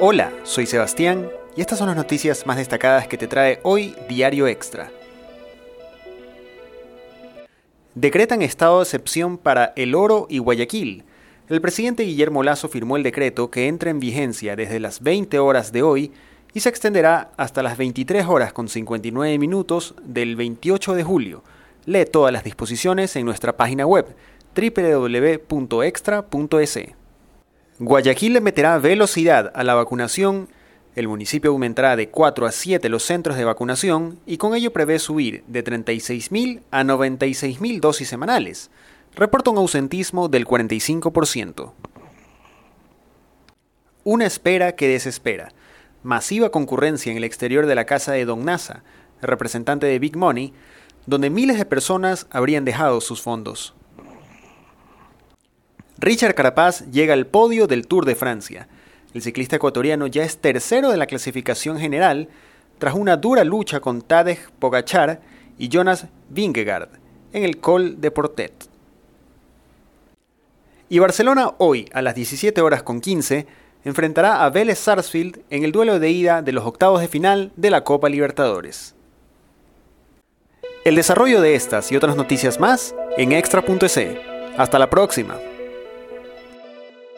Hola, soy Sebastián y estas son las noticias más destacadas que te trae hoy Diario Extra. Decretan estado de excepción para El Oro y Guayaquil. El presidente Guillermo Lazo firmó el decreto que entra en vigencia desde las 20 horas de hoy y se extenderá hasta las 23 horas con 59 minutos del 28 de julio. Lee todas las disposiciones en nuestra página web www.extra.es. Guayaquil le meterá velocidad a la vacunación. El municipio aumentará de 4 a 7 los centros de vacunación y con ello prevé subir de 36.000 a 96.000 dosis semanales. Reporta un ausentismo del 45%. Una espera que desespera. Masiva concurrencia en el exterior de la casa de Don Nasa, representante de Big Money, donde miles de personas habrían dejado sus fondos. Richard Carapaz llega al podio del Tour de Francia. El ciclista ecuatoriano ya es tercero de la clasificación general tras una dura lucha con Tadej Pogachar y Jonas Vingegaard en el Col de Portet. Y Barcelona hoy a las 17 horas con 15 enfrentará a Vélez Sarsfield en el duelo de ida de los octavos de final de la Copa Libertadores. El desarrollo de estas y otras noticias más en extra.es. Hasta la próxima.